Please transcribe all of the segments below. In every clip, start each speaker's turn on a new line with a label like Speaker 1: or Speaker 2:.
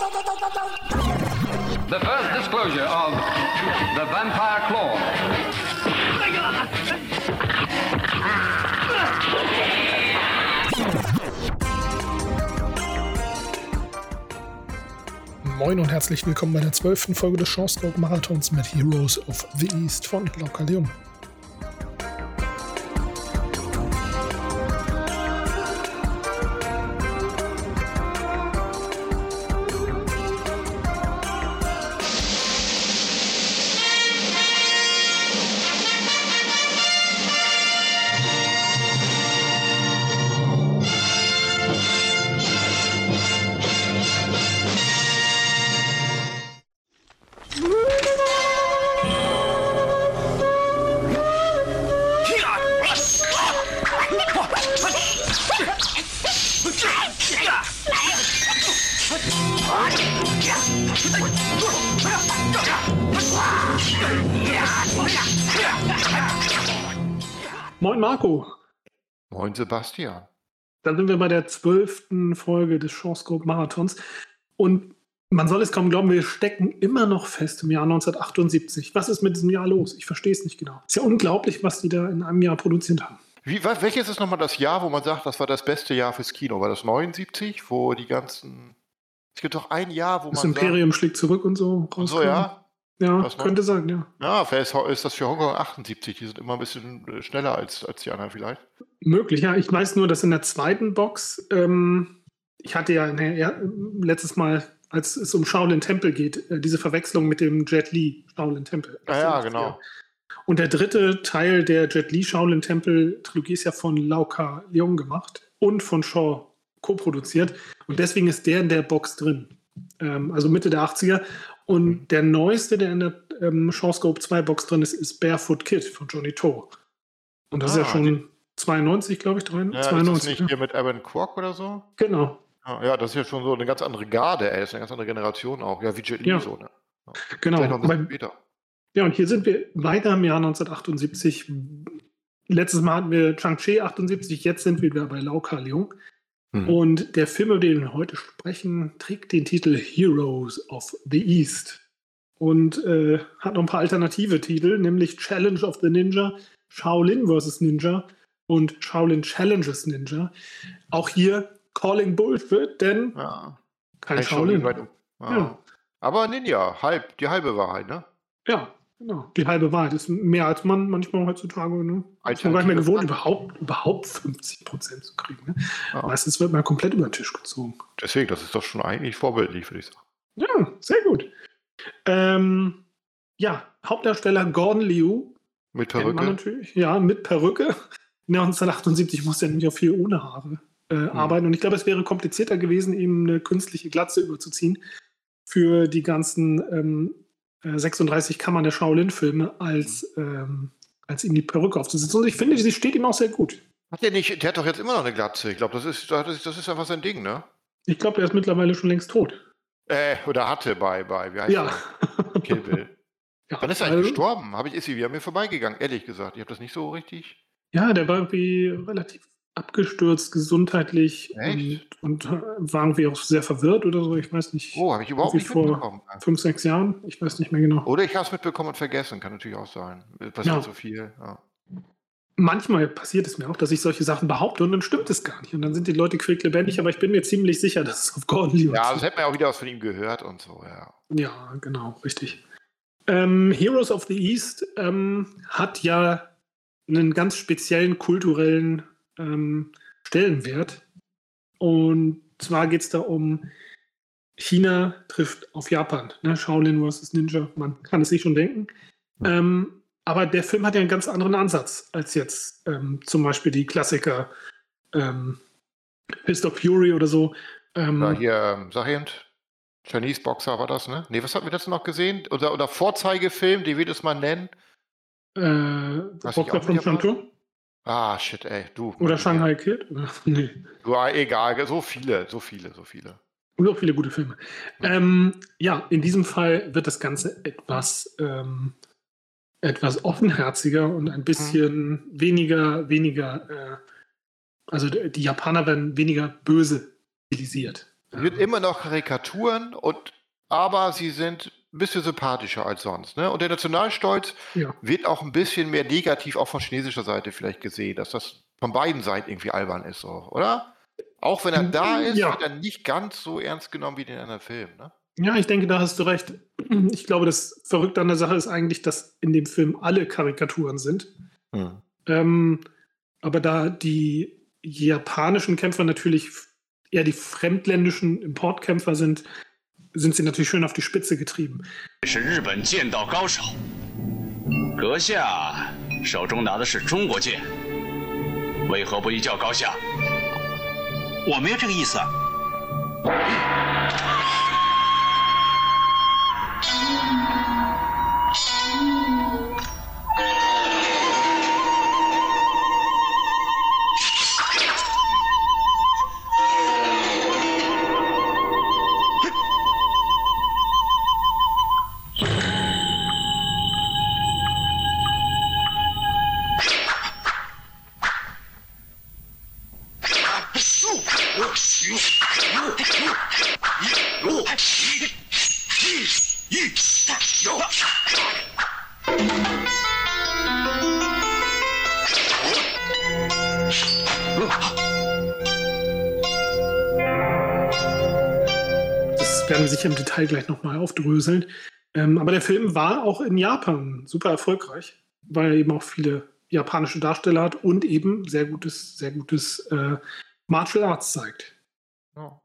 Speaker 1: The first disclosure of the vampire claw.
Speaker 2: Moin und herzlich willkommen bei der zwölften Folge des Shawstroke Marathons mit Heroes of the East von Glauca
Speaker 3: Sebastian.
Speaker 2: dann sind wir bei der zwölften Folge des Shawscope Marathons und man soll es kaum glauben, wir stecken immer noch fest im Jahr 1978. Was ist mit diesem Jahr los? Ich verstehe es nicht genau. Ist ja unglaublich, was die da in einem Jahr produziert haben.
Speaker 3: Wie, welches ist nochmal das Jahr, wo man sagt, das war das beste Jahr fürs Kino? War das 79, wo die ganzen. Es gibt doch ein Jahr, wo
Speaker 2: Das
Speaker 3: man.
Speaker 2: Imperium schlägt zurück und so.
Speaker 3: Sagt, so,
Speaker 2: rauskam.
Speaker 3: ja.
Speaker 2: Ja, könnte sein, ja.
Speaker 3: Ja, vielleicht ist das für Hongkong 78. Die sind immer ein bisschen äh, schneller als, als die anderen vielleicht.
Speaker 2: Möglich, ja. Ich weiß nur, dass in der zweiten Box, ähm, ich hatte ja ne, ja, letztes Mal, als es um Shaolin Tempel geht, äh, diese Verwechslung mit dem Jet Li Shaolin Tempel.
Speaker 3: Ja, ja, genau.
Speaker 2: Und der dritte Teil der Jet Li Shaolin Tempel Trilogie ist ja von Lau Ka Leong gemacht und von Shaw co-produziert. Und deswegen ist der in der Box drin. Ähm, also Mitte der 80er. Und der neueste, der in der ähm, Shawscope 2 Box drin ist, ist Barefoot Kid von Johnny To. Und das ist ja
Speaker 3: Ah,
Speaker 2: schon 92, glaube ich, drin.
Speaker 3: Ja,
Speaker 2: 92.
Speaker 3: ist das nicht
Speaker 2: ja.
Speaker 3: hier mit Evan Kwok oder so?
Speaker 2: Genau,
Speaker 3: Ja, ja, das ist ja schon so eine ganz andere Garde, ey. Das ist eine ganz andere Generation auch. Ja, wie Jet
Speaker 2: Ja.
Speaker 3: so, ne?
Speaker 2: genau.
Speaker 3: Bisschen
Speaker 2: Aber,
Speaker 3: später.
Speaker 2: ja, und hier sind wir weiter im Jahr 1978. Letztes Mal hatten wir Chang-Chi 78, jetzt sind wir wieder bei Lau Ka Leong.
Speaker 3: Hm.
Speaker 2: Und der Film, über den wir heute sprechen, trägt den Titel Heroes of the East und äh, hat noch ein paar alternative Titel, nämlich Challenge of the Ninja, Shaolin vs. Ninja und Shaolin Challenges Ninja. Auch hier Calling Bullshit, denn
Speaker 3: Ja.
Speaker 2: kein
Speaker 3: Kein
Speaker 2: Shaolin.
Speaker 3: um. Ja.
Speaker 2: Ja.
Speaker 3: Aber Ninja, halb, die halbe Wahrheit, ne?
Speaker 2: Ja, genau. Die halbe Wahrheit ist mehr als man manchmal heutzutage. Ne? Ist man gar nicht mehr gewohnt, überhaupt, überhaupt 50 Prozent zu kriegen. Ne?
Speaker 3: Ja.
Speaker 2: Meistens wird man komplett über den Tisch gezogen.
Speaker 3: Deswegen, das ist doch schon eigentlich vorbildlich, würde ich sagen.
Speaker 2: Ja, sehr gut. Ähm, ja, Hauptdarsteller Gordon Liu,
Speaker 3: Mit Perücke.
Speaker 2: natürlich, ja, mit Perücke. 1978 musste er nämlich auf viel ohne Haare äh,
Speaker 3: Hm.
Speaker 2: arbeiten. Und ich glaube, es wäre komplizierter gewesen, ihm eine künstliche Glatze überzuziehen für die ganzen ähm, äh, 36 Kammern der Shaolin-Filme, als, ähm, als ihm die Perücke aufzusetzen. Und ich finde, sie steht ihm auch sehr gut.
Speaker 3: Hat der nicht, der hat doch jetzt immer noch eine Glatze. Ich glaube, das ist, das ist, einfach sein Ding, ne?
Speaker 2: Ich glaube, er ist mittlerweile schon längst tot.
Speaker 3: Äh, oder hatte bei, bei, wie heißt
Speaker 2: Ja.
Speaker 3: der? Kill Bill.
Speaker 2: ja.
Speaker 3: Wann ist er eigentlich
Speaker 2: also-
Speaker 3: gestorben? Habe ich, ist sie wieder mir vorbeigegangen, ehrlich gesagt. Ich habe das nicht so richtig.
Speaker 2: Ja, der war irgendwie relativ abgestürzt gesundheitlich und, und äh, war irgendwie auch sehr verwirrt oder so. Ich weiß nicht.
Speaker 3: Oh, habe ich überhaupt nicht
Speaker 2: vor-
Speaker 3: mitbekommen.
Speaker 2: Fünf, sechs Jahren? Ich weiß nicht mehr genau.
Speaker 3: Oder ich habe es mitbekommen und vergessen, kann natürlich auch sein. Passiert
Speaker 2: Ja.
Speaker 3: so viel. Ja.
Speaker 2: Manchmal passiert es mir auch, dass ich solche Sachen behaupte und dann stimmt es gar nicht. Und dann sind die Leute quicklebendig, aber ich bin mir ziemlich sicher, dass es auf Gordon Liu
Speaker 3: ja, das hätte man ja auch wieder was von ihm gehört und so, ja.
Speaker 2: Ja, genau, richtig. Ähm, Heroes of the East ähm, hat ja einen ganz speziellen kulturellen ähm, Stellenwert. Und zwar geht es da um China trifft auf Japan. Ne? Shaolin vs. Ninja, man kann es sich schon denken. Ähm, aber der Film hat ja einen ganz anderen Ansatz als jetzt ähm, zum Beispiel die Klassiker ähm, Fist of Fury oder so. Ähm,
Speaker 3: Da hier, ähm, sag eben, Chinese Boxer war das, ne? Nee, was hatten wir dazu noch gesehen? Oder, oder Vorzeigefilm, den wir das mal nennen?
Speaker 2: äh, Boxer from
Speaker 3: erwartet-
Speaker 2: Shantou?
Speaker 3: Ah, shit, ey, du.
Speaker 2: Oder Shanghai Kid? nee.
Speaker 3: Du, ah, egal, so viele, so viele, so viele.
Speaker 2: So viele gute Filme. Ähm, ja, in diesem Fall wird das Ganze etwas, ähm, etwas offenherziger und ein bisschen weniger, weniger, äh, also die Japaner werden weniger böse stilisiert.
Speaker 3: Sie sind immer noch Karikaturen und aber sie sind ein bisschen sympathischer als sonst. Ne? Und der Nationalstolz
Speaker 2: Ja.
Speaker 3: wird auch ein bisschen mehr negativ auch von chinesischer Seite vielleicht gesehen, dass das von beiden Seiten irgendwie albern ist, so, oder? Auch wenn er da ist,
Speaker 2: Ja.
Speaker 3: wird er nicht ganz so ernst genommen wie in den anderen Filmen. Ne?
Speaker 2: Ja, ich denke, da hast du recht. Ich glaube, das Verrückte an der Sache ist eigentlich, dass in dem Film alle Karikaturen sind. Ähm, aber da die japanischen Kämpfer natürlich eher die fremdländischen Importkämpfer sind, sind sie natürlich schön auf die Spitze getrieben. Das werden wir sicher im Detail gleich nochmal aufdröseln. Ähm, aber der Film war auch in Japan super erfolgreich, weil er eben auch viele japanische Darsteller hat und eben sehr gutes, sehr gutes äh, Martial Arts zeigt.
Speaker 3: Ja.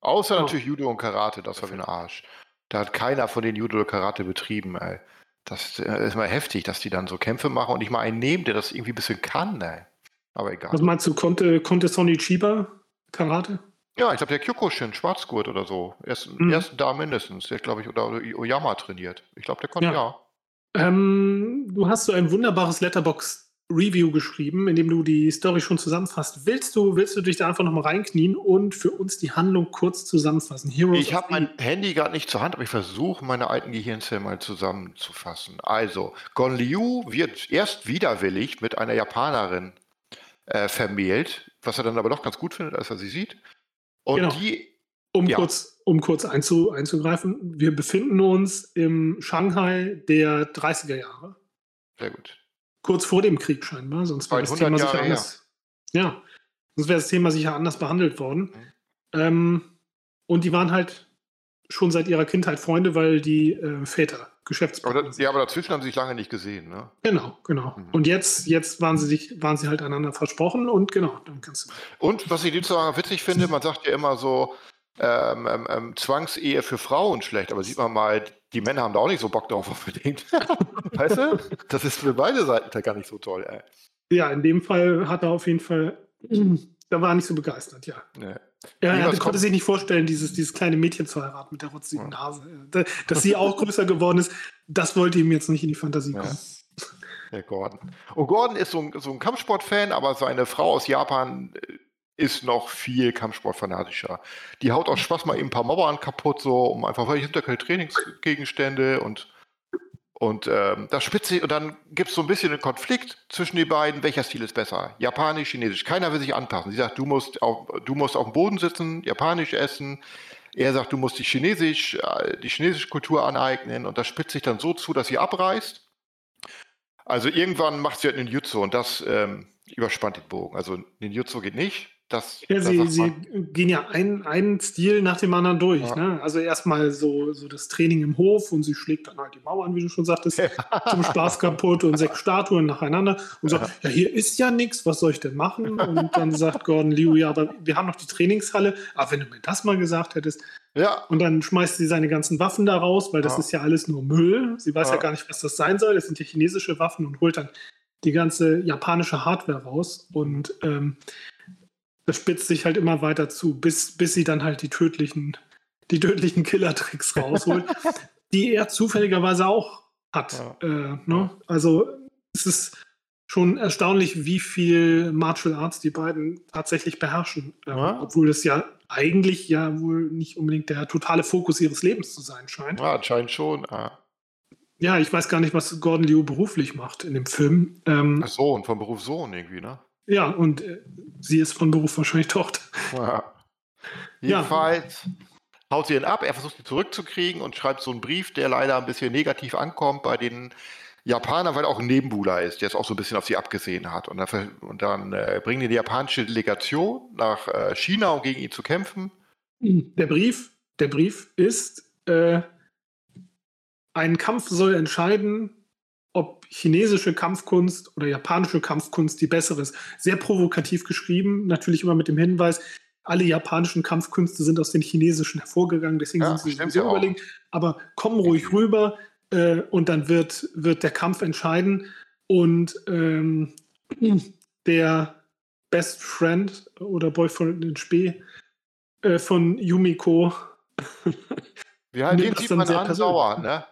Speaker 3: Außer
Speaker 2: Ja.
Speaker 3: natürlich Judo und Karate, das war für den Arsch. Da hat keiner von den Judo oder Karate betrieben, ey. Das äh, ist mal heftig, dass die dann so Kämpfe machen und nicht mal einen nehmen, der das irgendwie ein bisschen kann, ey. Aber egal.
Speaker 2: Was meinst du, konnte, konnte Sonny Chiba Karate?
Speaker 3: Ja, ich glaube, der Kyokushin, Schwarzgurt oder so. Erst,
Speaker 2: Mhm.
Speaker 3: Ersten da mindestens. Der, glaube ich, oder, Oyama trainiert. Ich glaube, der konnte
Speaker 2: Ja.
Speaker 3: ja.
Speaker 2: Ähm, du hast so ein wunderbares Letterbox-Review geschrieben, in dem du die Story schon zusammenfasst. Willst du, willst du dich da einfach nochmal reinknien und für uns die Handlung kurz zusammenfassen? Heroes
Speaker 3: Ich habe mein Handy gerade nicht zur Hand, aber ich versuche, meine alten Gehirnzellen mal zusammenzufassen. Also, Gon Liu wird erst widerwillig mit einer Japanerin äh, vermählt, was er dann aber doch ganz gut findet, als er sie sieht. Und
Speaker 2: Genau.
Speaker 3: die,
Speaker 2: Um
Speaker 3: Ja.
Speaker 2: kurz, um kurz einzu, einzugreifen, wir befinden uns im Shanghai der 30er Jahre,
Speaker 3: sehr gut.
Speaker 2: kurz vor dem Krieg scheinbar, sonst wäre das
Speaker 3: 100
Speaker 2: Thema sicher anders. Ja, sonst wäre das Thema sicher anders behandelt worden.
Speaker 3: Mhm.
Speaker 2: Ähm, und die waren halt schon seit ihrer Kindheit Freunde, weil die äh, Väter
Speaker 3: Aber,
Speaker 2: Geschäftspartner
Speaker 3: da, ja, aber dazwischen haben sie sich lange nicht gesehen, ne?
Speaker 2: Genau, genau.
Speaker 3: Mhm.
Speaker 2: Und jetzt, jetzt waren sie sich, waren sie halt einander versprochen und genau, dann kannst du.
Speaker 3: Und was ich sozusagen witzig finde, man sagt ja immer so, ähm, ähm, ähm, Zwangsehe für Frauen schlecht, aber sieht man mal, die Männer haben da auch nicht so Bock drauf unbedingt. weißt du? Das ist für beide Seiten gar nicht so toll, ey.
Speaker 2: Ja, in dem Fall hat er auf jeden Fall, da war er nicht so begeistert, ja.
Speaker 3: Nee. Wie,
Speaker 2: er konnte sich nicht vorstellen, dieses, dieses kleine Mädchen zu heiraten mit der rotzigen
Speaker 3: Ja.
Speaker 2: Nase. Da- Dass sie auch größer geworden ist, das wollte ihm jetzt nicht in die Fantasie
Speaker 3: Ja.
Speaker 2: kommen.
Speaker 3: Der Gordon. Und Gordon ist so ein, so ein Kampfsportfan, aber seine Frau aus Japan äh, ist noch viel Kampfsportfanatischer. Die haut aus Spaß mal eben ein paar Mauern kaputt, so, um einfach, weil ich habe da keine Trainingsgegenstände und und ähm, das spitzt sich, und dann gibt es so ein bisschen einen Konflikt zwischen den beiden. Welcher Stil ist besser? Japanisch, Chinesisch. Keiner will sich anpassen. Sie sagt, du musst auf, du musst auf dem Boden sitzen, Japanisch essen. Er sagt, du musst die Chinesisch, äh, die chinesische Kultur aneignen. Und das spitzt sich dann so zu, dass sie abreißt. Also irgendwann macht sie halt Ninjutsu und das ähm, überspannt den Bogen. Also Ninjutsu geht nicht. Das,
Speaker 2: Ja,
Speaker 3: das
Speaker 2: sie,
Speaker 3: sagt
Speaker 2: sie
Speaker 3: man-
Speaker 2: gehen ja ein- einen Stil nach dem anderen durch.
Speaker 3: Ja.
Speaker 2: Ne? Also erstmal so, so das Training im Hof und sie schlägt dann halt die Mauern, wie du schon sagtest, zum Spaß kaputt und sechs Statuen nacheinander und sagt, ja, hier ist ja nichts, was soll ich denn machen? Und dann sagt Gordon Liu, ja, aber wir haben noch die Trainingshalle, aber wenn du mir das mal gesagt hättest.
Speaker 3: ja,
Speaker 2: Und dann schmeißt sie seine ganzen Waffen da raus, weil das
Speaker 3: Ja.
Speaker 2: ist ja alles nur Müll. Sie weiß ja.
Speaker 3: Ja.
Speaker 2: gar nicht, was das sein soll. Das sind ja chinesische Waffen und holt dann die ganze japanische Hardware raus. Und ähm, das spitzt sich halt immer weiter zu, bis, bis sie dann halt die tödlichen, die tödlichen Killer-Tricks rausholt, die er zufälligerweise auch hat.
Speaker 3: Ja.
Speaker 2: Äh, ne? Also es ist schon erstaunlich, wie viel Martial Arts die beiden tatsächlich beherrschen. Ähm,
Speaker 3: Ja.
Speaker 2: Obwohl es ja eigentlich ja wohl nicht unbedingt der totale Fokus ihres Lebens zu sein scheint.
Speaker 3: ja anscheinend schon. Ah.
Speaker 2: Ja, ich weiß gar nicht, was Gordon Liu beruflich macht in dem Film. Ähm,
Speaker 3: Sohn, von Beruf Sohn irgendwie, ne?
Speaker 2: Ja, und äh, sie ist von Beruf wahrscheinlich Tochter.
Speaker 3: Ja. Jedenfalls haut sie ihn ab, er versucht sie zurückzukriegen und schreibt so einen Brief, der leider ein bisschen negativ ankommt bei den Japanern, weil er auch ein Nebenbuhler ist, der es auch so ein bisschen auf sie abgesehen hat. Und dann, und dann äh, bringen die die japanische Delegation nach äh, China, um gegen ihn zu kämpfen.
Speaker 2: Der Brief, der Brief ist, äh, ein Kampf soll entscheiden, ob chinesische Kampfkunst oder japanische Kampfkunst die bessere ist. Sehr provokativ geschrieben, natürlich immer mit dem Hinweis, alle japanischen Kampfkünste sind aus den chinesischen hervorgegangen, deswegen
Speaker 3: Ja,
Speaker 2: sind sie
Speaker 3: auch.
Speaker 2: überlegen. Aber komm ruhig rüber äh, und dann wird, wird der Kampf entscheiden. Und ähm, der Best Friend oder Boyfriend in Spee äh, von Yumiko.
Speaker 3: Ja, den sieht man an sauer,
Speaker 2: ne?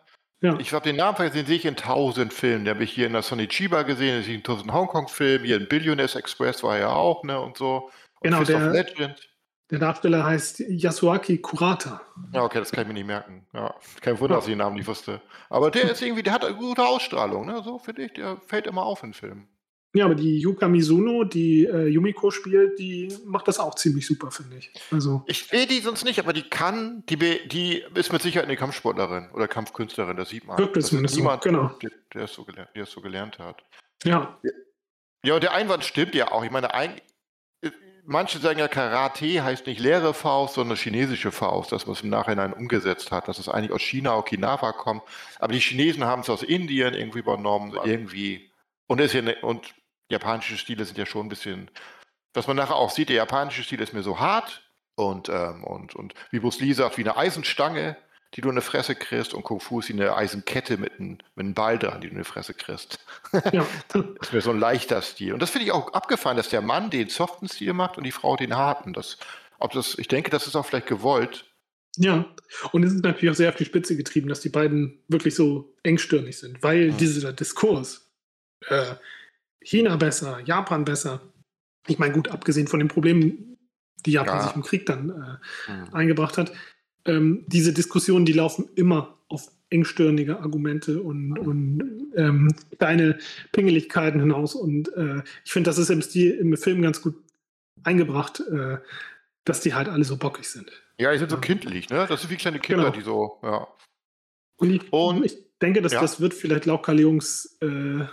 Speaker 2: Ja.
Speaker 3: Ich habe den Namen vergessen, den sehe ich in tausend Filmen. Den habe ich hier in der Sonny Chiba gesehen, den sehe ich in tausend Hongkong-Filmen, hier in Billionaires Express war er ja auch, ne? Und so. Und
Speaker 2: Genau,
Speaker 3: Fist
Speaker 2: der-
Speaker 3: Legend.
Speaker 2: Der Darsteller heißt Yasuaki Kurata.
Speaker 3: Ja, okay, das kann ich mir nicht merken. Ja, kein Wunder, dass ich den Namen nicht wusste. Aber der ist irgendwie, der hat eine gute Ausstrahlung, ne? So finde ich, der fällt immer auf in Filmen.
Speaker 2: Ja, aber die Yuka Mizuno, die äh, Yumiko spielt, die macht das auch ziemlich super, finde ich. Also,
Speaker 3: Ich sehe die sonst nicht, aber die kann, die, be- die ist mit Sicherheit eine Kampfsportlerin oder Kampfkünstlerin, das sieht man.
Speaker 2: Wirkt es
Speaker 3: Das ist
Speaker 2: zumindest so,
Speaker 3: niemand,
Speaker 2: genau.
Speaker 3: der, der, es so gelernt, der es so gelernt hat.
Speaker 2: ja,
Speaker 3: Ja, und der Einwand stimmt ja auch. Ich meine, ein, äh, manche sagen ja, Karate heißt nicht leere Faust, sondern chinesische Faust, das, was im Nachhinein umgesetzt hat, dass es eigentlich aus China, Okinawa kommt. Aber die Chinesen haben es aus Indien irgendwie übernommen, irgendwie. Und, ist ja ne, und japanische Stile sind ja schon ein bisschen, was man nachher auch sieht, der japanische Stil ist mir so hart und, ähm, und, und wie Bruce Lee sagt, wie eine Eisenstange, die du in die Fresse kriegst und Kung Fu ist wie eine Eisenkette mit einem, mit einem Ball dran, die du in die Fresse kriegst.
Speaker 2: ja.
Speaker 3: Das ist mir so ein leichter Stil. Und das finde ich auch abgefallen, dass der Mann den soften Stil macht und die Frau den harten. Das, ob das, ich denke, das ist auch vielleicht gewollt.
Speaker 2: Ja, und es ist natürlich auch sehr auf die Spitze getrieben, dass die beiden wirklich so engstirnig sind, weil
Speaker 3: Mhm.
Speaker 2: dieser Diskurs, äh, China besser, Japan besser, ich meine, gut, abgesehen von den Problemen, die Japan
Speaker 3: Ja.
Speaker 2: sich im Krieg dann äh, eingebracht hat, ähm, diese Diskussionen, die laufen immer auf engstirnige Argumente und, und ähm, kleine Pingeligkeiten hinaus. Und äh, ich finde, das ist im Stil, im Film ganz gut eingebracht, äh, dass die halt alle so bockig sind.
Speaker 3: Ja, die sind so
Speaker 2: Ja.
Speaker 3: kindlich, ne? Das sind wie kleine Kinder,
Speaker 2: Genau.
Speaker 3: die so, ja.
Speaker 2: Und ich,
Speaker 3: Und-
Speaker 2: ich denke, dass
Speaker 3: ja.
Speaker 2: das wird vielleicht Lauka Leungs äh,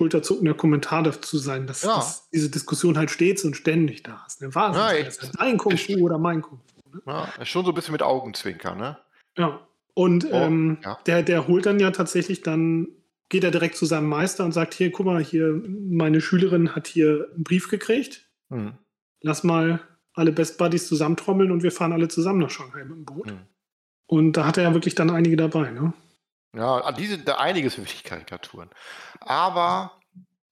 Speaker 2: schulterzuckender Kommentar dazu sein, dass,
Speaker 3: Ja.
Speaker 2: dass diese Diskussion halt stets und ständig da ist. Ne? Was
Speaker 3: Ja,
Speaker 2: ist das? dein Kung Fu oder mein Kung Fu? Ne?
Speaker 3: ja. Schon so ein bisschen mit Augenzwinkern, ne?
Speaker 2: Ja. Und
Speaker 3: Oh,
Speaker 2: ähm,
Speaker 3: ja.
Speaker 2: der, der holt dann ja tatsächlich dann, geht er direkt zu seinem Meister und sagt, hier, guck mal, hier, meine Schülerin hat hier einen Brief gekriegt.
Speaker 3: Hm.
Speaker 2: Lass mal alle Best Buddies zusammentrommeln und wir fahren alle zusammen nach Shanghai mit dem Boot.
Speaker 3: Hm.
Speaker 2: Und da hat er ja wirklich dann einige dabei, ne?
Speaker 3: Ja, an die sind da einiges für mich Karikaturen. Aber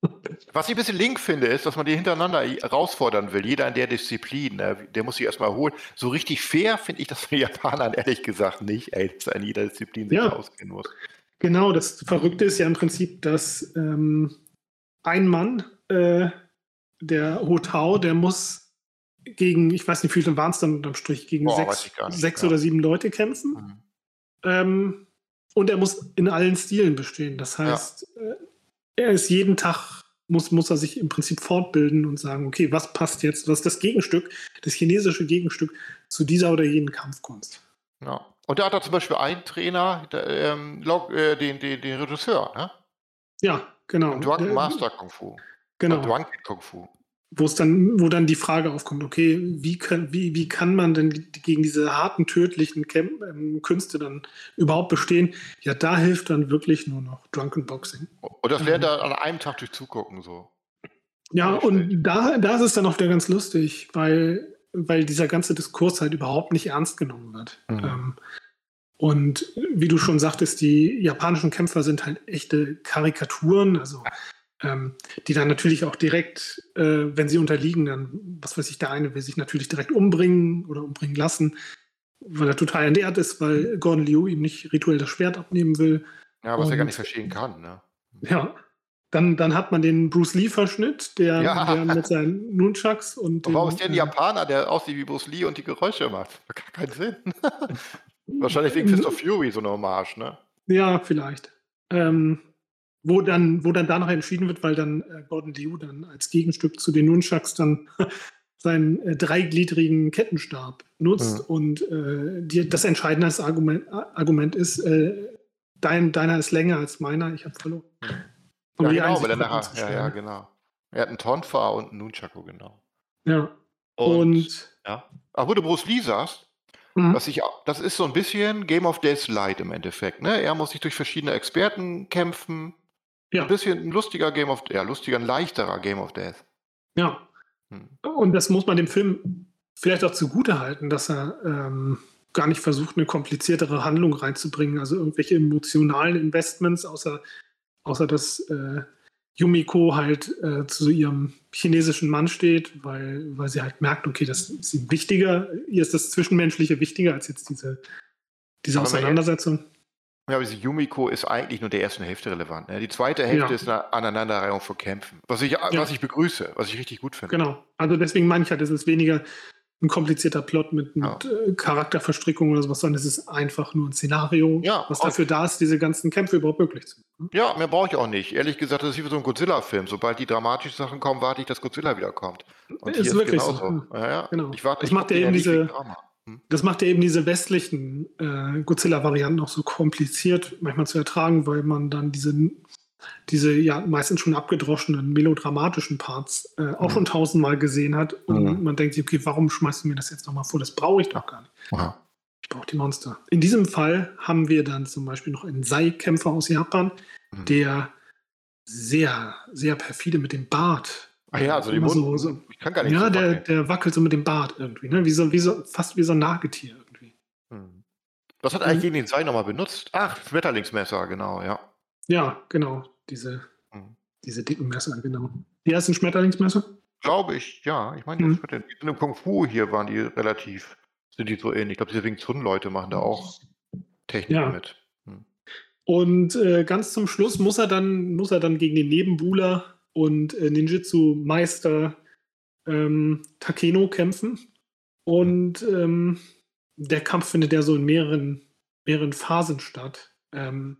Speaker 3: was ich ein bisschen link finde, ist, dass man die hintereinander herausfordern will. Jeder in der Disziplin, ne? der muss sich erstmal holen. So richtig fair finde ich das für Japanern ehrlich gesagt nicht, ey, dass in jeder Disziplin sich
Speaker 2: Ja.
Speaker 3: auskennen muss.
Speaker 2: Genau, das Verrückte ist ja im Prinzip, dass ähm, ein Mann, äh, der Hotau, der muss gegen, ich weiß nicht, wie viele waren es dann unterm Strich, gegen
Speaker 3: Boah,
Speaker 2: sechs,
Speaker 3: nicht,
Speaker 2: sechs
Speaker 3: ja.
Speaker 2: oder sieben Leute kämpfen.
Speaker 3: Mhm.
Speaker 2: Ähm, und er muss in allen Stilen bestehen. Das heißt, äh, er ist jeden Tag, muss, muss er sich im Prinzip fortbilden und sagen, okay, was passt jetzt, was ist das Gegenstück, das chinesische Gegenstück zu dieser oder jenen Kampfkunst.
Speaker 3: Ja. Und da hat er zum Beispiel einen Trainer, der, ähm, äh, den, den, den Regisseur, ne?
Speaker 2: Ja, genau.
Speaker 3: Drunken Master Kung Fu.
Speaker 2: Genau.
Speaker 3: Drunken Kung Fu.
Speaker 2: Wo es dann, wo dann die Frage aufkommt, okay, wie kann, wie, wie kann man denn gegen diese harten, tödlichen ähm, Künste dann überhaupt bestehen? Ja, da hilft dann wirklich nur noch Drunken Boxing.
Speaker 3: Und das lernt er an einem Tag durch Zugucken so.
Speaker 2: Ja, und da, da ist es dann auch wieder ganz lustig, weil, weil dieser ganze Diskurs halt überhaupt nicht ernst genommen wird.
Speaker 3: Mhm.
Speaker 2: Ähm, und wie du schon sagtest, die japanischen Kämpfer sind halt echte Karikaturen, also ähm, die dann natürlich auch direkt, äh, wenn sie unterliegen, dann, was weiß ich, der eine will sich natürlich direkt umbringen oder umbringen lassen, weil er total ernährt ist, weil Gordon Liu ihm nicht rituell das Schwert abnehmen will.
Speaker 3: Ja, was er
Speaker 2: Und-
Speaker 3: gar nicht verstehen kann, ne?
Speaker 2: Ja. Dann, dann hat man den Bruce Lee-Verschnitt, der,
Speaker 3: Ja.
Speaker 2: der mit seinen Nunchucks und.
Speaker 3: Und warum ist der ein
Speaker 2: äh,
Speaker 3: Japaner, der aussieht wie Bruce Lee und die Geräusche macht? Macht Gar keinen Sinn. Wahrscheinlich wegen Fist of Fury so eine Hommage, ne?
Speaker 2: Ja, vielleicht. Ähm, wo dann, wo dann danach entschieden wird, weil dann äh, Gordon Liu dann als Gegenstück zu den Nunchucks dann seinen äh, dreigliedrigen Kettenstab nutzt
Speaker 3: Mhm.
Speaker 2: und äh, die, das entscheidende Argument, Argument ist, äh, dein, deiner ist länger als meiner, ich habe verloren. Um
Speaker 3: Ja, genau, weil er nachher, ja, ja, genau. Er hat einen Tonfa und einen Nunchaku, genau.
Speaker 2: Ja.
Speaker 3: Und,
Speaker 2: Und,
Speaker 3: ja. Aber wo du Bruce Lee sagst,
Speaker 2: mhm.
Speaker 3: was ich, das ist so ein bisschen Game of Death Light im Endeffekt. Ne? Er muss sich durch verschiedene Experten kämpfen.
Speaker 2: Ja,
Speaker 3: Ein bisschen ein lustiger Game of ja, lustiger, ein leichterer Game of Death.
Speaker 2: ja.
Speaker 3: Hm.
Speaker 2: Und das muss man dem Film vielleicht auch zugute halten, dass er ähm, gar nicht versucht, eine kompliziertere Handlung reinzubringen, also irgendwelche emotionalen Investments, außer, außer dass äh, Yumiko halt äh, zu ihrem chinesischen Mann steht, weil, weil sie halt merkt, okay, das ist ihm wichtiger, ihr ist das Zwischenmenschliche wichtiger als jetzt diese, diese
Speaker 3: Aber
Speaker 2: Auseinandersetzung.
Speaker 3: Ja, aber diese Yumiko ist eigentlich nur der ersten Hälfte relevant. Ne? Die zweite Hälfte
Speaker 2: Ja.
Speaker 3: ist eine Aneinanderreihung von Kämpfen. Was ich, was ich begrüße, was ich richtig gut finde.
Speaker 2: Genau. Also deswegen meine ich halt, es ist weniger ein komplizierter Plot mit, mit äh, Charakterverstrickung oder sowas, sondern es ist einfach nur ein Szenario,
Speaker 3: Ja,
Speaker 2: was dafür da ist, diese ganzen Kämpfe überhaupt möglich zu machen.
Speaker 3: Ja, mehr brauche ich auch nicht. Ehrlich gesagt, das ist wie so ein Godzilla-Film. Sobald die dramatischen Sachen kommen, warte ich, dass Godzilla wiederkommt. Und
Speaker 2: Ist wirklich so,
Speaker 3: genauso. Ja, ja.
Speaker 2: genau.
Speaker 3: Ich warte,
Speaker 2: Das
Speaker 3: ich
Speaker 2: macht ja eben diese-
Speaker 3: Drama.
Speaker 2: Das macht ja eben diese westlichen äh, Godzilla-Varianten auch so kompliziert manchmal zu ertragen, weil man dann diese, diese ja meistens schon abgedroschenen melodramatischen Parts äh, auch
Speaker 3: Mhm.
Speaker 2: schon tausendmal gesehen hat. Und
Speaker 3: Mhm.
Speaker 2: man denkt sich, okay, warum schmeißt du mir das jetzt nochmal vor? Das brauche ich doch gar nicht.
Speaker 3: Ja.
Speaker 2: Ich brauche die Monster. In diesem Fall haben wir dann zum Beispiel noch einen Sei-Kämpfer aus Japan,
Speaker 3: Mhm.
Speaker 2: der sehr, sehr perfide mit dem Bart.
Speaker 3: Ah ja, also die Mund,
Speaker 2: so, so,
Speaker 3: ich kann gar nicht
Speaker 2: ja,
Speaker 3: so
Speaker 2: der, der wackelt so mit dem Bart irgendwie, ne? Wie so, wie so, fast wie so ein Nagetier irgendwie.
Speaker 3: Hm. Was hat eigentlich gegen den Sei nochmal benutzt? Ach, das Schmetterlingsmesser, genau, ja.
Speaker 2: Ja, genau. Diese,
Speaker 3: Mhm.
Speaker 2: diese dicken Messer, genau. Die ersten Schmetterlingsmesser?
Speaker 3: Glaube ich, ja. Ich meine,
Speaker 2: Mhm.
Speaker 3: das wird in dem Kung Fu hier waren die relativ, sind die so ähnlich. Ich glaube, diese Wing Chun-Leute machen da auch Technik
Speaker 2: Ja.
Speaker 3: mit. Hm.
Speaker 2: Und äh, ganz zum Schluss muss er dann, muss er dann gegen den Nebenbuhler und äh, Ninjutsu-Meister ähm, Takeno kämpfen. Und ähm, der Kampf findet ja so in mehreren, mehreren Phasen statt. Ähm,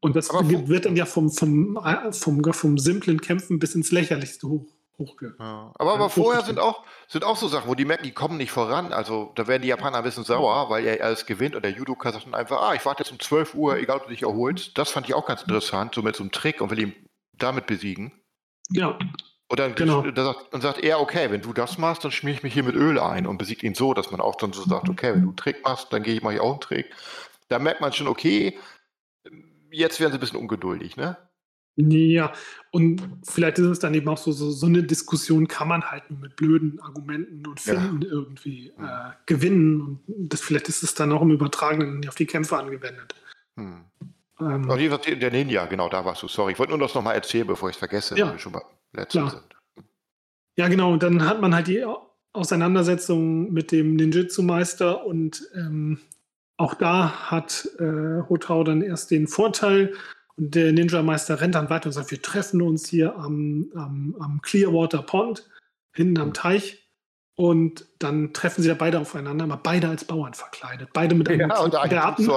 Speaker 2: und das
Speaker 3: wo-
Speaker 2: wird dann ja vom, vom, äh, vom, vom simplen Kämpfen bis ins Lächerlichste hoch, hochge.
Speaker 3: Ja. Aber, aber
Speaker 2: Ja,
Speaker 3: vorher sind auch, sind auch so Sachen, wo die merken, die kommen nicht voran. Also da werden die Japaner ein bisschen sauer, weil er alles gewinnt und der Judoka sagt dann einfach, ah, ich warte jetzt um 12 Uhr, egal ob du dich erholst. Das fand ich auch ganz interessant, so mit so einem Trick und will ihn damit besiegen.
Speaker 2: Ja,
Speaker 3: Und dann
Speaker 2: Genau.
Speaker 3: da sagt, und sagt er, okay, wenn du das machst, dann schmier ich mich hier mit Öl ein und besiegt ihn so, dass man auch dann so sagt, okay, wenn du einen Trick machst, dann gehe ich, mache ich auch einen Trick. Da merkt man schon, okay, jetzt werden sie ein bisschen ungeduldig, ne?
Speaker 2: Ja, und vielleicht ist es dann eben auch so, so, so eine Diskussion, kann man halt nur mit blöden Argumenten und
Speaker 3: Ja.
Speaker 2: Finden irgendwie äh, gewinnen. Und das, vielleicht ist es dann auch im Übertragenen auf die Kämpfe angewendet.
Speaker 3: Hm.
Speaker 2: Ähm,
Speaker 3: der Ninja, genau, da warst du, sorry. Ich wollte nur das nochmal erzählen, bevor ich es vergesse,
Speaker 2: Ja.
Speaker 3: schon beim letzten
Speaker 2: Klar.
Speaker 3: sind.
Speaker 2: ja, genau, und dann hat man halt die Auseinandersetzung mit dem Ninjutsu-Meister und ähm, auch da hat äh, Hotau dann erst den Vorteil und der Ninja-Meister rennt dann weiter und sagt, wir treffen uns hier am, am, am Clearwater Pond, hinten am Teich. Und dann treffen sie da beide aufeinander, aber beide als Bauern verkleidet. Beide mit einem
Speaker 3: Ja, und der
Speaker 2: Garten.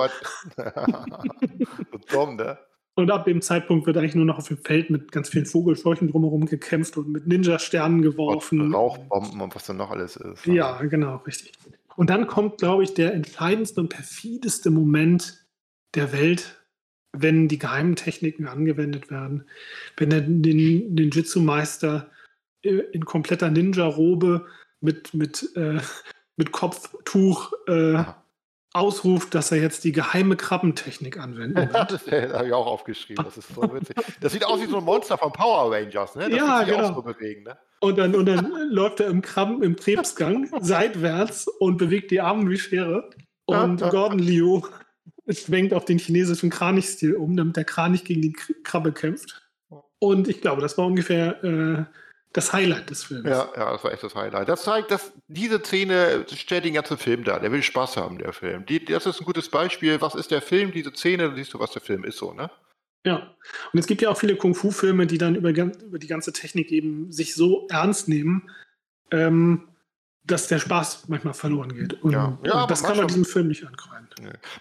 Speaker 3: dumm, ne?
Speaker 2: Und ab dem Zeitpunkt wird eigentlich nur noch auf dem Feld mit ganz vielen Vogelscheuchen drumherum gekämpft und mit Ninja-Sternen geworfen.
Speaker 3: Und Rauchbomben und was dann noch alles ist.
Speaker 2: Ja, genau, richtig. Und dann kommt, glaube ich, der entscheidendste und perfideste Moment der Welt, wenn die geheimen Techniken angewendet werden. Wenn der Jitsu-Meister äh, in kompletter Ninja-Robe mit, mit, äh, mit Kopftuch äh,
Speaker 3: Ja.
Speaker 2: Ausruft, dass er jetzt die geheime Krabbentechnik anwenden wird.
Speaker 3: das habe ich auch aufgeschrieben. Das ist so witzig. Das sieht aus wie so ein Monster von Power Rangers, ne? Das
Speaker 2: Ja, genau.
Speaker 3: auch so bewegen, ne?
Speaker 2: Und dann, und dann läuft er im Krabben, im Krebsgang seitwärts und bewegt die Arme wie Schere. Und Gordon Liu schwenkt auf den chinesischen Kranichstil um, damit der Kranich gegen die Krabbe kämpft. Und ich glaube, das war ungefähr äh, das Highlight des Films.
Speaker 3: Ja, ja, das war echt das Highlight. Das zeigt, dass diese Szene stellt den ganzen Film dar. Der will Spaß haben, der Film. Die, das ist ein gutes Beispiel. Was ist der Film? Diese Szene, dann siehst du, was der Film ist, so, ne?
Speaker 2: Ja. Und es gibt ja auch viele Kung-Fu-Filme, die dann über, über die ganze Technik eben sich so ernst nehmen, ähm, dass der Spaß manchmal verloren geht. Und,
Speaker 3: Ja. Ja,
Speaker 2: und das kann man diesem Film nicht ankreiden.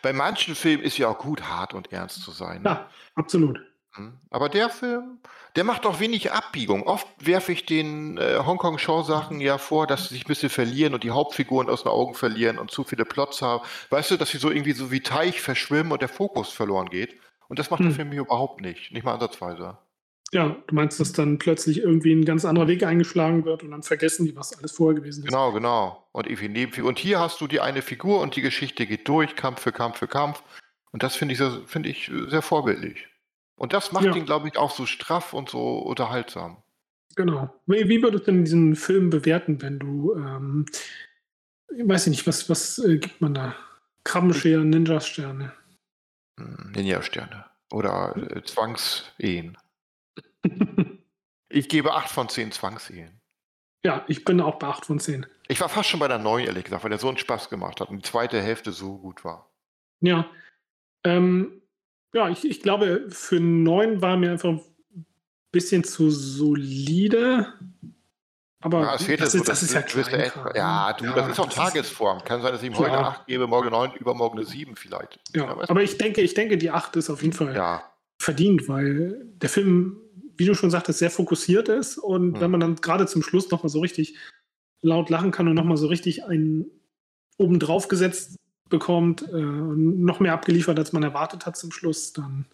Speaker 3: Bei manchen Filmen ist ja auch gut, hart und ernst zu sein. Ne?
Speaker 2: Ja, absolut.
Speaker 3: Mhm. Aber der Film, der macht auch wenig Abbiegung. Oft werfe ich den äh, Hongkong-Show-Sachen ja vor, dass sie sich ein bisschen verlieren und die Hauptfiguren aus den Augen verlieren und zu viele Plots haben. Weißt du, dass sie so irgendwie so wie Teich verschwimmen und der Fokus verloren geht. Und das macht der
Speaker 2: Hm.
Speaker 3: Film hier überhaupt nicht. Nicht mal ansatzweise.
Speaker 2: Ja, du meinst, dass dann plötzlich irgendwie ein ganz anderer Weg eingeschlagen wird und dann vergessen die, was alles vorher gewesen ist.
Speaker 3: Genau, genau. Und irgendwie Nebenfigur. Und hier hast du die eine Figur und die Geschichte geht durch, Kampf für Kampf für Kampf. Und das finde ich, sehr- finde ich äh, sehr vorbildlich. Und das macht
Speaker 2: Ja.
Speaker 3: ihn, glaube ich, auch so straff und so unterhaltsam.
Speaker 2: Genau. Wie, wie würdest du denn diesen Film bewerten, wenn du, ähm, ich weiß nicht, was, was äh, gibt man da? Krabbenschere, Ninja-Sterne.
Speaker 3: Hm, Ninja-Sterne. Oder äh, Zwangsehen. Ich gebe 8 von 10 Zwangsehen.
Speaker 2: ja, ich bin auch bei 8 von 10.
Speaker 3: Ich war fast schon bei der 9, ehrlich gesagt, weil der so einen Spaß gemacht hat und die zweite Hälfte so gut war.
Speaker 2: Ja. Ähm, ja, ich, ich glaube, für 9 war mir einfach ein bisschen zu solide. Aber
Speaker 3: Ja, es fehlt
Speaker 2: das, ist, das ist ja Kleinkram,
Speaker 3: Ja, du,
Speaker 2: Ja,
Speaker 3: das ist auch
Speaker 2: das
Speaker 3: Tagesform. Kann sein, dass ich ihm heute 8 gebe, morgen 9, übermorgen eine 7 vielleicht.
Speaker 2: Ja,
Speaker 3: weißt
Speaker 2: aber ich denke, ich denke, die 8 ist auf jeden Fall
Speaker 3: ja.
Speaker 2: verdient, weil der Film, wie du schon sagtest, sehr fokussiert ist. Und
Speaker 3: Hm.
Speaker 2: wenn man dann gerade zum Schluss nochmal so richtig laut lachen kann und nochmal so richtig einen obendrauf gesetzt bekommt, äh, noch mehr abgeliefert, als man erwartet hat zum Schluss, dann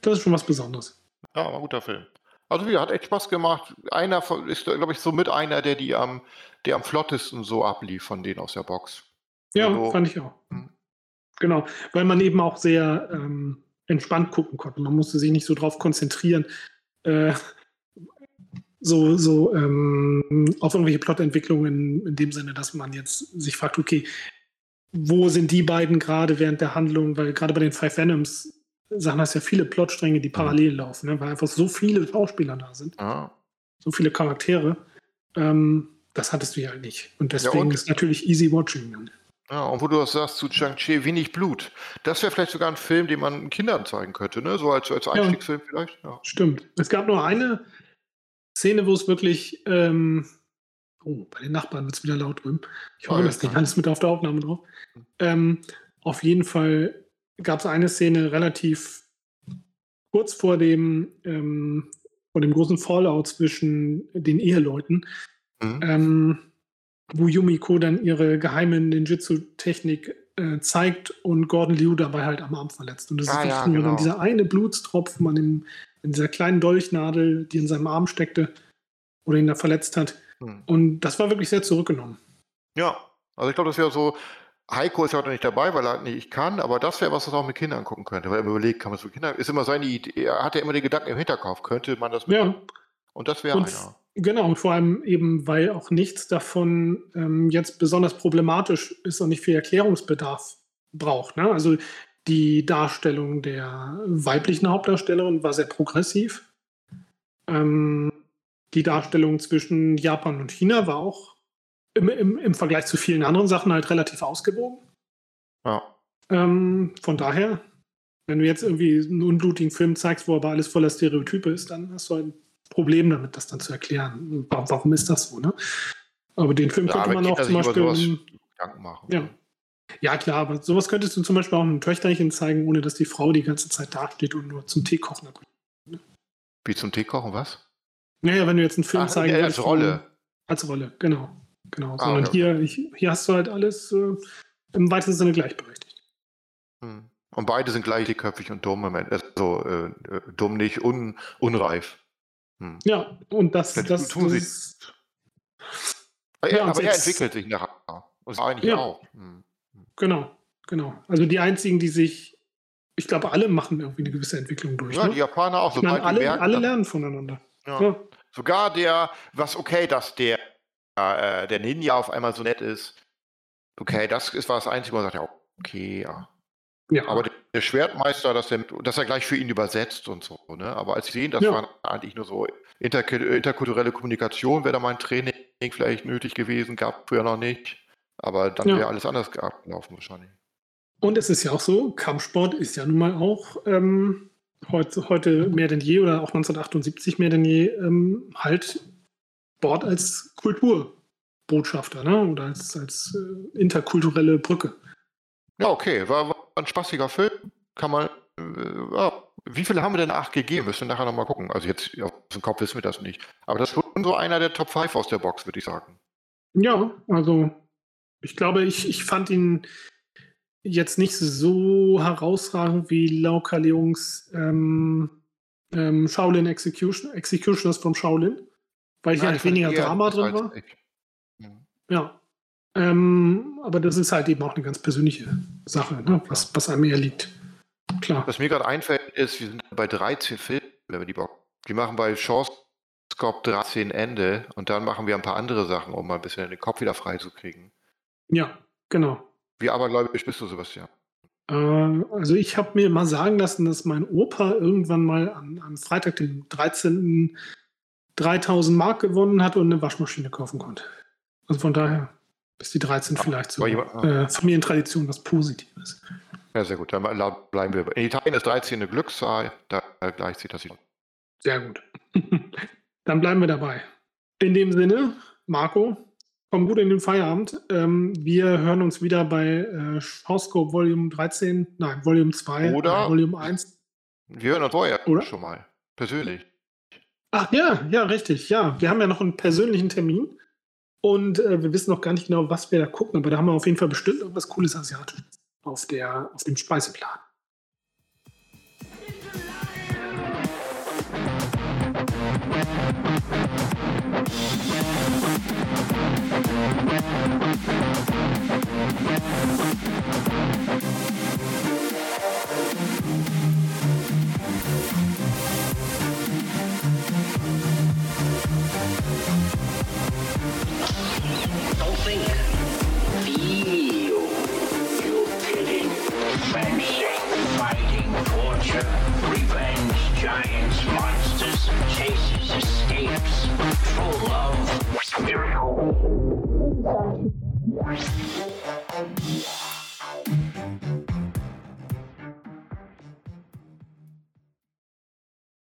Speaker 2: das ist schon was Besonderes.
Speaker 3: Ja, war ein guter Film. Also wie, hat echt Spaß gemacht. Einer von- ist, glaube ich, so mit einer, der die am, der am flottesten so ablief von denen aus der Box.
Speaker 2: Ja,
Speaker 3: Also,
Speaker 2: fand ich auch.
Speaker 3: hm.
Speaker 2: Genau, weil man eben auch sehr ähm, entspannt gucken konnte. Man musste sich nicht so drauf konzentrieren, äh, so, so ähm, auf irgendwelche Plotentwicklungen in dem Sinne, dass man jetzt sich fragt, okay, wo sind die beiden gerade während der Handlung? Weil gerade bei den Five Venoms Sachen hast du ja viele Plotstränge, die parallel laufen, ne? weil einfach so viele Schauspieler da sind,
Speaker 3: Ja.
Speaker 2: so viele Charaktere. Ähm, das hattest du ja nicht. Und deswegen
Speaker 3: und-
Speaker 2: ist natürlich easy watching. dann.
Speaker 3: Ja, und wo du das sagst zu Chang-Chi, wenig Blut. Das wäre vielleicht sogar ein Film, den man Kindern zeigen könnte, ne? So als, als Einstiegsfilm vielleicht. Ja.
Speaker 2: Stimmt. Es gab nur eine Szene, wo es wirklich. Ähm, oh, bei den Nachbarn wird es wieder laut drüben. Ich hoffe,
Speaker 3: Oh,
Speaker 2: das ist nicht
Speaker 3: klar.
Speaker 2: alles mit auf der Aufnahme drauf. Ähm, auf jeden Fall gab es eine Szene relativ kurz vor dem, ähm, vor dem großen Fallout zwischen den Eheleuten,
Speaker 3: Mhm.
Speaker 2: ähm, wo Yumiko dann ihre geheime Ninjutsu-Technik äh, zeigt und Gordon Liu dabei halt am Arm verletzt. Und das
Speaker 3: Ah,
Speaker 2: ist
Speaker 3: ja,
Speaker 2: nur dann
Speaker 3: genau.
Speaker 2: dieser eine Blutstropfen an, dem, an dieser kleinen Dolchnadel, die in seinem Arm steckte oder ihn da verletzt hat.
Speaker 3: Hm.
Speaker 2: Und das war wirklich sehr zurückgenommen.
Speaker 3: Ja, also ich glaube, das wäre so. Heiko ist ja heute nicht dabei, weil er halt nicht kann, aber das wäre was, was er auch mit Kindern gucken könnte. Weil er überlegt, kann man es mit Kindern. Ist immer seine Idee. Er hat ja immer den Gedanken im Hinterkopf, könnte man das mit.
Speaker 2: Ja,
Speaker 3: Und das wäre einer.
Speaker 2: genau, und vor allem eben, weil auch nichts davon ähm, jetzt besonders problematisch ist und nicht viel Erklärungsbedarf braucht. Ne? Also die Darstellung der weiblichen Hauptdarstellerin war sehr progressiv. Ähm, die Darstellung zwischen Japan und China war auch im, im, im Vergleich zu vielen anderen Sachen halt relativ ausgewogen.
Speaker 3: Ja.
Speaker 2: Ähm, von daher, wenn du jetzt irgendwie einen unblutigen Film zeigst, wo aber alles voller Stereotype ist, dann hast du ein Problem damit, das dann zu erklären. Wa- Warum ist das so, ne? Aber den Film
Speaker 3: Ja,
Speaker 2: könnte man auch zum Beispiel.
Speaker 3: Gedanken machen.
Speaker 2: Ja. Ja, klar, aber sowas könntest du zum Beispiel auch einem Töchterchen zeigen, ohne dass die Frau die ganze Zeit dasteht und nur zum Tee kochen.
Speaker 3: Wie zum Tee kochen, was?
Speaker 2: Naja, wenn du jetzt einen Film
Speaker 3: Ach,
Speaker 2: zeigen
Speaker 3: ja,
Speaker 2: würdest,
Speaker 3: als Rolle.
Speaker 2: Als Rolle, genau. genau.
Speaker 3: Ah,
Speaker 2: Sondern
Speaker 3: okay.
Speaker 2: hier, ich, hier hast du halt alles äh, im weitesten Sinne gleichberechtigt.
Speaker 3: Hm. Und beide sind gleich dickköpfig und dumm. im Also äh, äh, dumm nicht, un, unreif. Hm.
Speaker 2: Ja, und das,
Speaker 3: Ja,
Speaker 2: das,
Speaker 3: tun
Speaker 2: das
Speaker 3: sie.
Speaker 2: ist
Speaker 3: Aber,
Speaker 2: Ja,
Speaker 3: er, aber er
Speaker 2: sechs-
Speaker 3: entwickelt sich nachher. Und eigentlich
Speaker 2: Ja.
Speaker 3: auch. Hm.
Speaker 2: Genau, genau. Also die einzigen, die sich, ich glaube, alle machen irgendwie eine gewisse Entwicklung durch.
Speaker 3: Ja,
Speaker 2: ne?
Speaker 3: die Japaner auch.
Speaker 2: ich meine, alle,
Speaker 3: merken,
Speaker 2: alle lernen voneinander.
Speaker 3: Ja.
Speaker 2: Ja.
Speaker 3: Sogar der, was okay, dass der, äh, der Ninja auf einmal so nett ist. Okay, das ist war das Einzige, wo man sagt, ja, okay, ja.
Speaker 2: Ja,
Speaker 3: Aber der, der Schwertmeister, dass, der, dass er gleich für ihn übersetzt und so, ne? Aber als sie sehen, das
Speaker 2: Ja.
Speaker 3: war eigentlich nur so inter, interkulturelle Kommunikation, wäre da mal ein Training vielleicht nötig gewesen, gab früher noch nicht. Aber dann
Speaker 2: Ja.
Speaker 3: wäre alles anders abgelaufen wahrscheinlich.
Speaker 2: und es ist ja auch so, Kampfsport ist ja nun mal auch ähm, heute, heute mehr denn je oder auch 1978 mehr denn je ähm, halt Sport als Kulturbotschafter ne? oder als, als äh, interkulturelle Brücke.
Speaker 3: Ja, okay, war, war ein spaßiger Film. Kann man, äh, ja, Wie viele haben wir denn acht gegeben? Müssen wir nachher nochmal gucken. Also jetzt aus dem Kopf wissen wir das nicht. Aber das ist schon so einer der Top 5 aus der Box, würde ich sagen.
Speaker 2: Ja, also ich glaube, ich, ich fand ihn jetzt nicht so herausragend wie Lauka Leungs ähm, ähm, Shaolin Execution, Executioners from Shaolin, weil hier halt weniger Drama drin war.
Speaker 3: Hm.
Speaker 2: Ja. Ähm, aber das ist halt eben auch eine ganz persönliche Sache, ne? was, was einem eher liegt. Klar.
Speaker 3: Was mir gerade einfällt, ist, wir sind bei 13 Filmen, wenn wir die Bock. Die machen bei Chance Scope 13 Ende und dann machen wir ein paar andere Sachen, um mal ein bisschen den Kopf wieder frei zu kriegen.
Speaker 2: Ja, genau.
Speaker 3: Wie abergläubisch bist du, Sebastian?
Speaker 2: Äh, also ich habe mir mal sagen lassen, dass mein Opa irgendwann mal am, am Freitag, den 13. 3000 Mark gewonnen hat und eine Waschmaschine kaufen konnte. Also von daher ist die 13 vielleicht so
Speaker 3: jemand-
Speaker 2: äh, Familientradition was Positives.
Speaker 3: Ja, sehr gut. Dann bleiben wir. In Italien ist 13 eine Glückszahl, da gleicht sich das hin.
Speaker 2: Sehr gut. Dann bleiben wir dabei. In dem Sinne, Marco, komm gut in den Feierabend. Ähm, wir hören uns wieder bei äh, Showscope Volume 13, nein, Volume 2
Speaker 3: Oder-
Speaker 2: Volume 1.
Speaker 3: Wir hören uns vorher
Speaker 2: Oder?
Speaker 3: schon mal. Persönlich.
Speaker 2: Ach ja, ja, richtig. Ja, wir haben ja noch einen persönlichen Termin und äh, wir wissen noch gar nicht genau, was wir da gucken, aber da haben wir auf jeden Fall bestimmt irgendwas Cooles Asiatisches auf, der, auf dem Speiseplan.
Speaker 4: Think. Feel. Killing, fencing, fighting, torture, revenge, giants, monsters, chases, escapes, miracle.